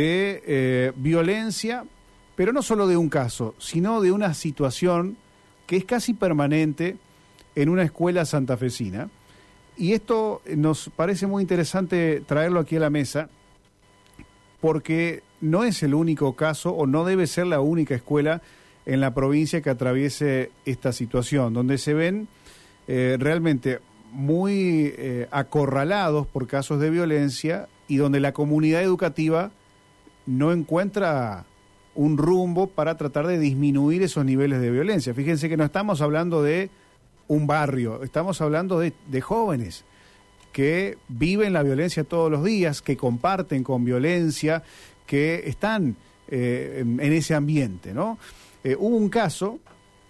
de eh, violencia, pero no solo de un caso, sino de una situación que es casi permanente en una escuela santafesina. Y esto nos parece muy interesante traerlo aquí a la mesa, porque no es el único caso o no debe ser la única escuela en la provincia que atraviese esta situación, donde se ven eh, realmente muy eh, acorralados por casos de violencia y donde la comunidad educativa no encuentra un rumbo para tratar de disminuir esos niveles de violencia. Fíjense que no estamos hablando de un barrio, estamos hablando de, jóvenes que viven la violencia todos los días, que comparten con violencia, que están eh, en, ese ambiente, ¿no? Eh, hubo un caso,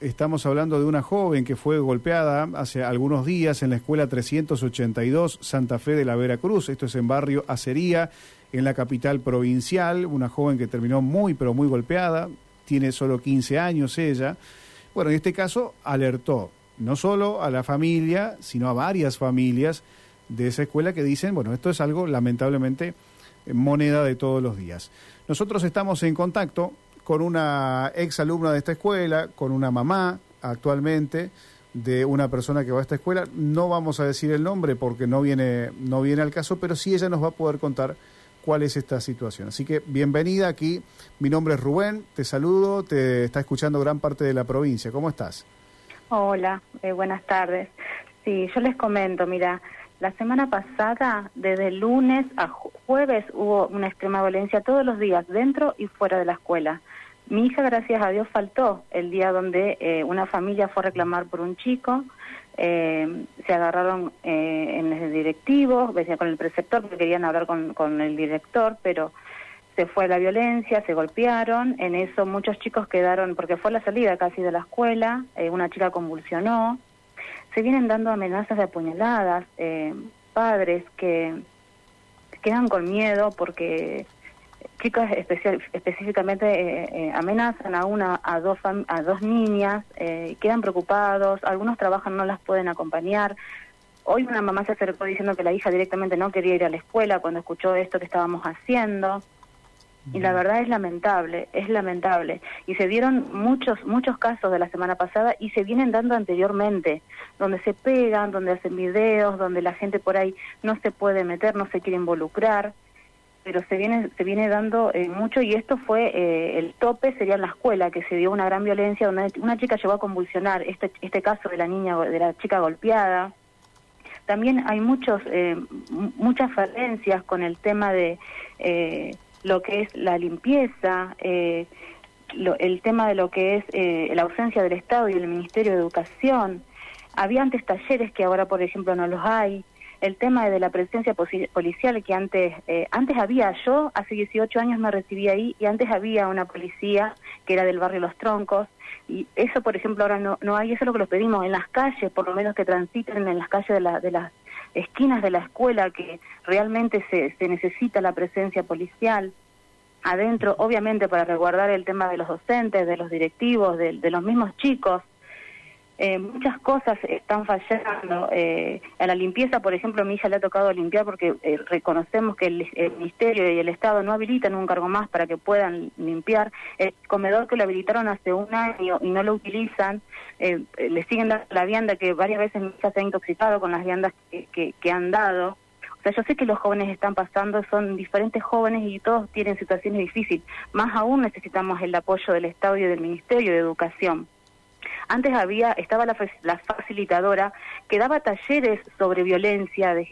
estamos hablando de una joven que fue golpeada hace algunos días en la escuela 382 Santa Fe de la Veracruz, esto es en barrio Acería, en la capital provincial, una joven que terminó muy, pero muy golpeada, tiene solo 15 años ella. Bueno, en este caso alertó no solo a la familia, sino a varias familias de esa escuela que dicen, bueno, esto es algo lamentablemente moneda de todos los días. Nosotros estamos en contacto con una ex alumna de esta escuela, con una mamá actualmente de una persona que va a esta escuela. No vamos a decir el nombre porque no viene, no viene al caso, pero sí ella nos va a poder contar cuál es esta situación. Así que bienvenida aquí. Mi nombre es Rubén, te saludo, te está escuchando gran parte de la provincia. ¿Cómo estás? Hola, eh, buenas tardes. Sí, yo les comento, mira, la semana pasada, desde lunes a jueves, hubo una extrema violencia todos los días, dentro y fuera de la escuela. Mi hija, gracias a Dios, faltó el día donde eh, una familia fue a reclamar por un chico. Eh, se agarraron eh, en el directivo, con el preceptor porque querían hablar con, con el director, pero se fue la violencia, se golpearon, en eso muchos chicos quedaron, porque fue la salida casi de la escuela, eh, una chica convulsionó, se vienen dando amenazas de apuñaladas, eh, padres que quedan con miedo porque chicas especial, específicamente eh, eh, amenazan a una a dos a dos niñas eh, quedan preocupados algunos trabajan no las pueden acompañar. Hoy una mamá se acercó diciendo que la hija directamente no quería ir a la escuela cuando escuchó esto que estábamos haciendo y la verdad es lamentable es lamentable. Y se dieron muchos muchos casos de la semana pasada y se vienen dando anteriormente donde se pegan donde hacen videos donde la gente por ahí no se puede meter no se quiere involucrar pero se viene se viene dando eh, mucho y esto fue eh, el tope sería en la escuela que se dio una gran violencia donde una chica llegó a convulsionar este este caso de la niña de la chica golpeada. También hay muchos eh, muchas falencias con el tema de lo que es la limpieza el tema de lo que es la ausencia del Estado y el Ministerio de Educación. Había antes talleres que ahora por ejemplo no los hay. El tema de la presencia policial que antes eh, antes había. Yo hace 18 años me recibí ahí y antes había una policía que era del barrio Los Troncos. Y eso por ejemplo ahora no no hay. Eso es lo que los pedimos en las calles por lo menos que transiten en las calles de, la, de las esquinas de la escuela que realmente se, se necesita la presencia policial adentro obviamente para resguardar el tema de los docentes de los directivos de los mismos chicos eh, muchas cosas están fallando. Eh, a la limpieza, por ejemplo, a mi hija le ha tocado limpiar porque eh, reconocemos que el, Ministerio y el Estado no habilitan un cargo más para que puedan limpiar. El comedor que lo habilitaron hace un año y no lo utilizan, le siguen dando la vianda que varias veces mi se ha intoxicado con las viandas que, que han dado. O sea, yo sé que los jóvenes están pasando, son diferentes jóvenes y todos tienen situaciones difíciles. Más aún necesitamos el apoyo del Estado y del Ministerio de Educación. Antes había, estaba la, la facilitadora que daba talleres sobre violencia de,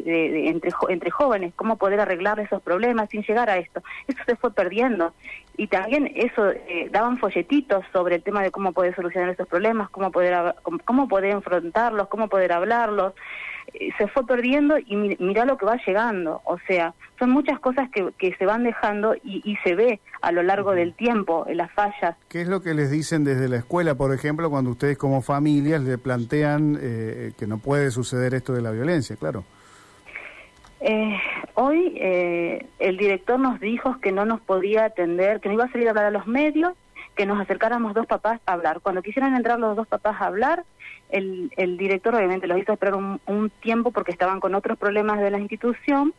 entre, entre jóvenes, cómo poder arreglar esos problemas sin llegar a esto. Eso se fue perdiendo. Y también eso, eh, daban folletitos sobre el tema de cómo poder solucionar esos problemas, cómo poder, cómo poder enfrentarlos, cómo poder hablarlos. Eh, se fue perdiendo y mira lo que va llegando. O sea, son muchas cosas que, que se van dejando y, y, se ve a lo largo del tiempo las fallas. ¿Qué es lo que les dicen desde la escuela, por ejemplo, cuando ustedes como familias le plantean eh, que no puede suceder esto de la violencia, claro? Eh, hoy eh, el director nos dijo que no nos podía atender, que no iba a salir a hablar a los medios, que nos acercáramos dos papás a hablar. Cuando quisieran entrar los dos papás a hablar, el, el director obviamente los hizo esperar un, tiempo porque estaban con otros problemas de la institución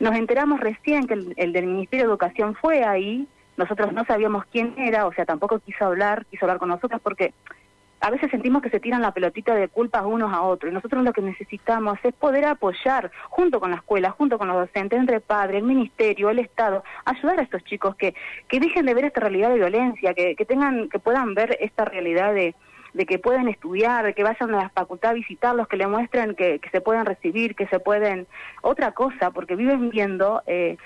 Nos enteramos recién que el, del Ministerio de Educación fue ahí, nosotros no sabíamos quién era, o sea, tampoco quiso hablar, quiso hablar con nosotros porque a veces sentimos que se tiran la pelotita de culpas unos a otros y nosotros lo que necesitamos es poder apoyar junto con la escuela, junto con los docentes, entre padres, el ministerio, el Estado, ayudar a estos chicos que, que dejen de ver esta realidad de violencia, que, que tengan, que puedan ver esta realidad de, de que pueden estudiar, que vayan a la facultad a visitarlos, que le muestren que, que se pueden recibir, que se pueden... Otra cosa, porque viven viendo eh,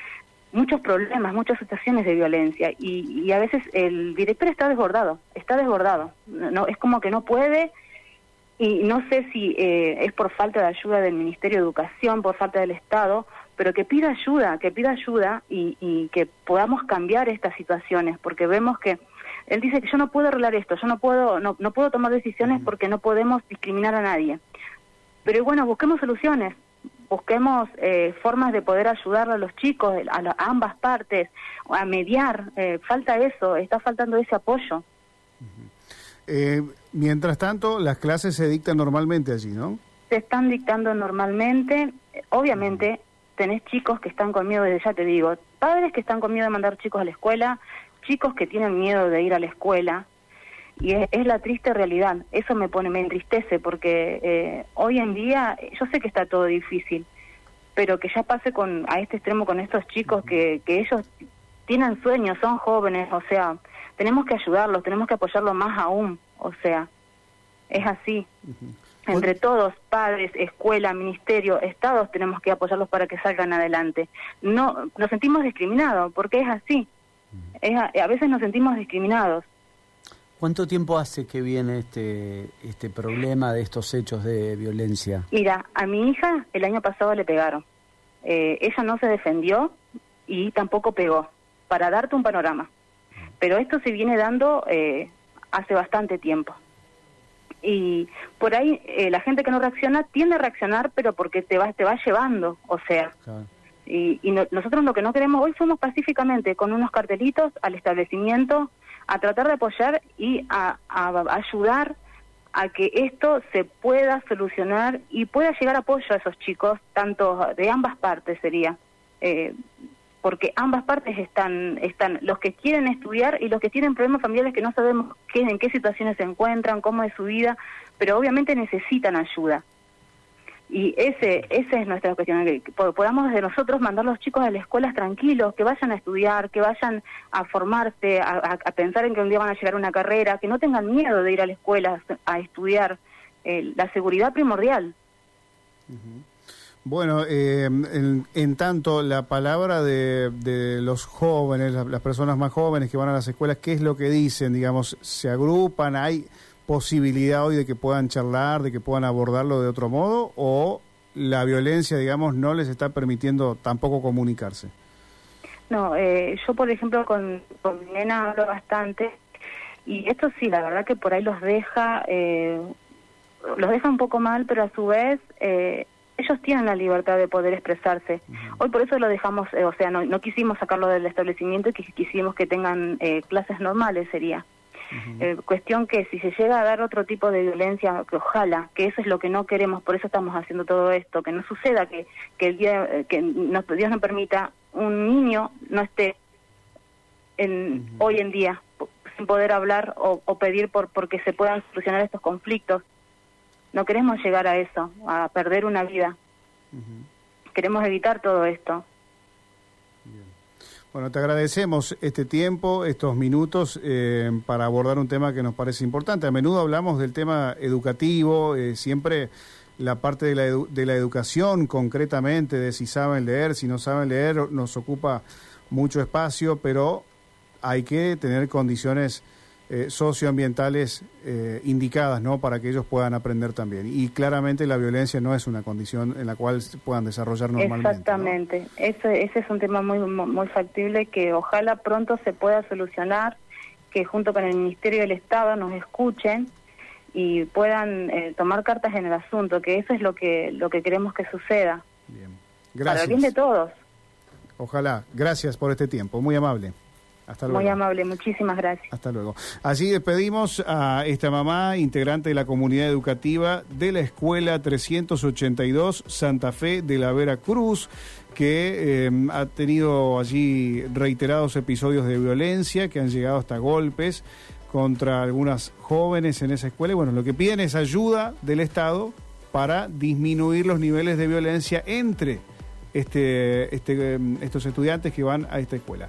muchos problemas, muchas situaciones de violencia y, y, a veces el director está desbordado, está desbordado, no es como que no puede y no sé si eh, es por falta de ayuda del Ministerio de Educación, por falta del Estado, pero que pida ayuda, que pida ayuda y, y que podamos cambiar estas situaciones, porque vemos que él dice que yo no puedo arreglar esto, yo no puedo, no, no puedo tomar decisiones porque no podemos discriminar a nadie. Pero bueno, busquemos soluciones, busquemos eh, formas de poder ayudar a los chicos, a, ambas partes, a mediar. Eh, falta eso, está faltando ese apoyo. Eh, mientras tanto, las clases se dictan normalmente allí, ¿no? Se están dictando normalmente. Obviamente, tenés chicos que están con miedo, desde ya te digo, padres que están con miedo de mandar chicos a la escuela, chicos que tienen miedo de ir a la escuela, y es, la triste realidad. Eso me pone, me entristece porque eh, hoy en día yo sé que está todo difícil, pero que ya pase con a este extremo con estos chicos que, que ellos tienen sueños, son jóvenes, o sea, tenemos que ayudarlos, tenemos que apoyarlos más aún, o sea, es así. Entre todos, padres, escuela, ministerio, estados, tenemos que apoyarlos para que salgan adelante. No, nos sentimos discriminados, porque es así. Es a veces nos sentimos discriminados. ¿Cuánto tiempo hace que viene este, este problema de estos hechos de violencia? Mira, a mi hija el año pasado le pegaron. Eh, ella no se defendió y tampoco pegó, para darte un panorama. Pero esto se viene dando eh, hace bastante tiempo. Y por ahí eh, la gente que no reacciona tiende a reaccionar, pero porque te va, te va llevando, o sea. Y, nosotros lo que no queremos, hoy fuimos pacíficamente con unos cartelitos al establecimiento a tratar de apoyar y a, ayudar a que esto se pueda solucionar y pueda llegar apoyo a esos chicos, tanto de ambas partes sería, eh, porque ambas partes están, están los que quieren estudiar y los que tienen problemas familiares que no sabemos qué, en qué situaciones se encuentran, cómo es su vida, pero obviamente necesitan ayuda. Y ese, esa es nuestra cuestión, que podamos desde nosotros mandar a los chicos a las escuelas tranquilos, que vayan a estudiar, que vayan a formarse, a, pensar en que un día van a llegar a una carrera, que no tengan miedo de ir a la escuela a estudiar. Eh, la seguridad primordial. Bueno, eh, en, tanto la palabra de, de los jóvenes, las, las, personas más jóvenes que van a las escuelas, ¿qué es lo que dicen? Digamos, ¿se agrupan? ¿Hay posibilidad hoy de que puedan charlar, de que puedan abordarlo de otro modo o la violencia, digamos, no les está permitiendo tampoco comunicarse? No, eh, yo por ejemplo con, con mi nena hablo bastante y esto sí, la verdad que por ahí los deja, eh, los deja un poco mal, pero a su vez eh, ellos tienen la libertad de poder expresarse. Hoy por eso lo dejamos, o sea, no, no, quisimos sacarlo del establecimiento y quisimos que tengan clases normales, sería. Eh, cuestión que si se llega a dar otro tipo de violencia, que ojalá, que eso es lo que no queremos, por eso estamos haciendo todo esto, que no suceda que, que el día, que Dios no permita, un niño no esté en, hoy en día sin poder hablar o, pedir por porque se puedan solucionar estos conflictos. No queremos llegar a eso, a perder una vida. Queremos evitar todo esto. Bueno, te agradecemos este tiempo, estos minutos eh, para abordar un tema que nos parece importante. A menudo hablamos del tema educativo, eh, siempre la parte de la, de la educación concretamente, de si saben leer, si no saben leer, nos ocupa mucho espacio, pero hay que tener condiciones eh, socioambientales eh, indicadas ¿no? para que ellos puedan aprender también. Y claramente la violencia no es una condición en la cual puedan desarrollar normalmente. Exactamente, ese, ese es un tema muy, muy factible que ojalá pronto se pueda solucionar, que junto con el Ministerio del Estado nos escuchen y puedan eh, tomar cartas en el asunto, que eso es lo que, lo que queremos que suceda. Bien. Gracias. Para el bien de todos. Ojalá. Gracias por este tiempo. Muy amable. Muy amable, muchísimas gracias. Hasta luego. Así despedimos a esta mamá, integrante de la comunidad educativa de la Escuela 382 Santa Fe de la Vera Cruz. que eh, ha tenido allí reiterados episodios de violencia que han llegado hasta golpes contra algunas jóvenes en esa escuela. Y bueno, lo que piden es ayuda del Estado para disminuir los niveles de violencia entre este, este, estos estudiantes que van a esta escuela.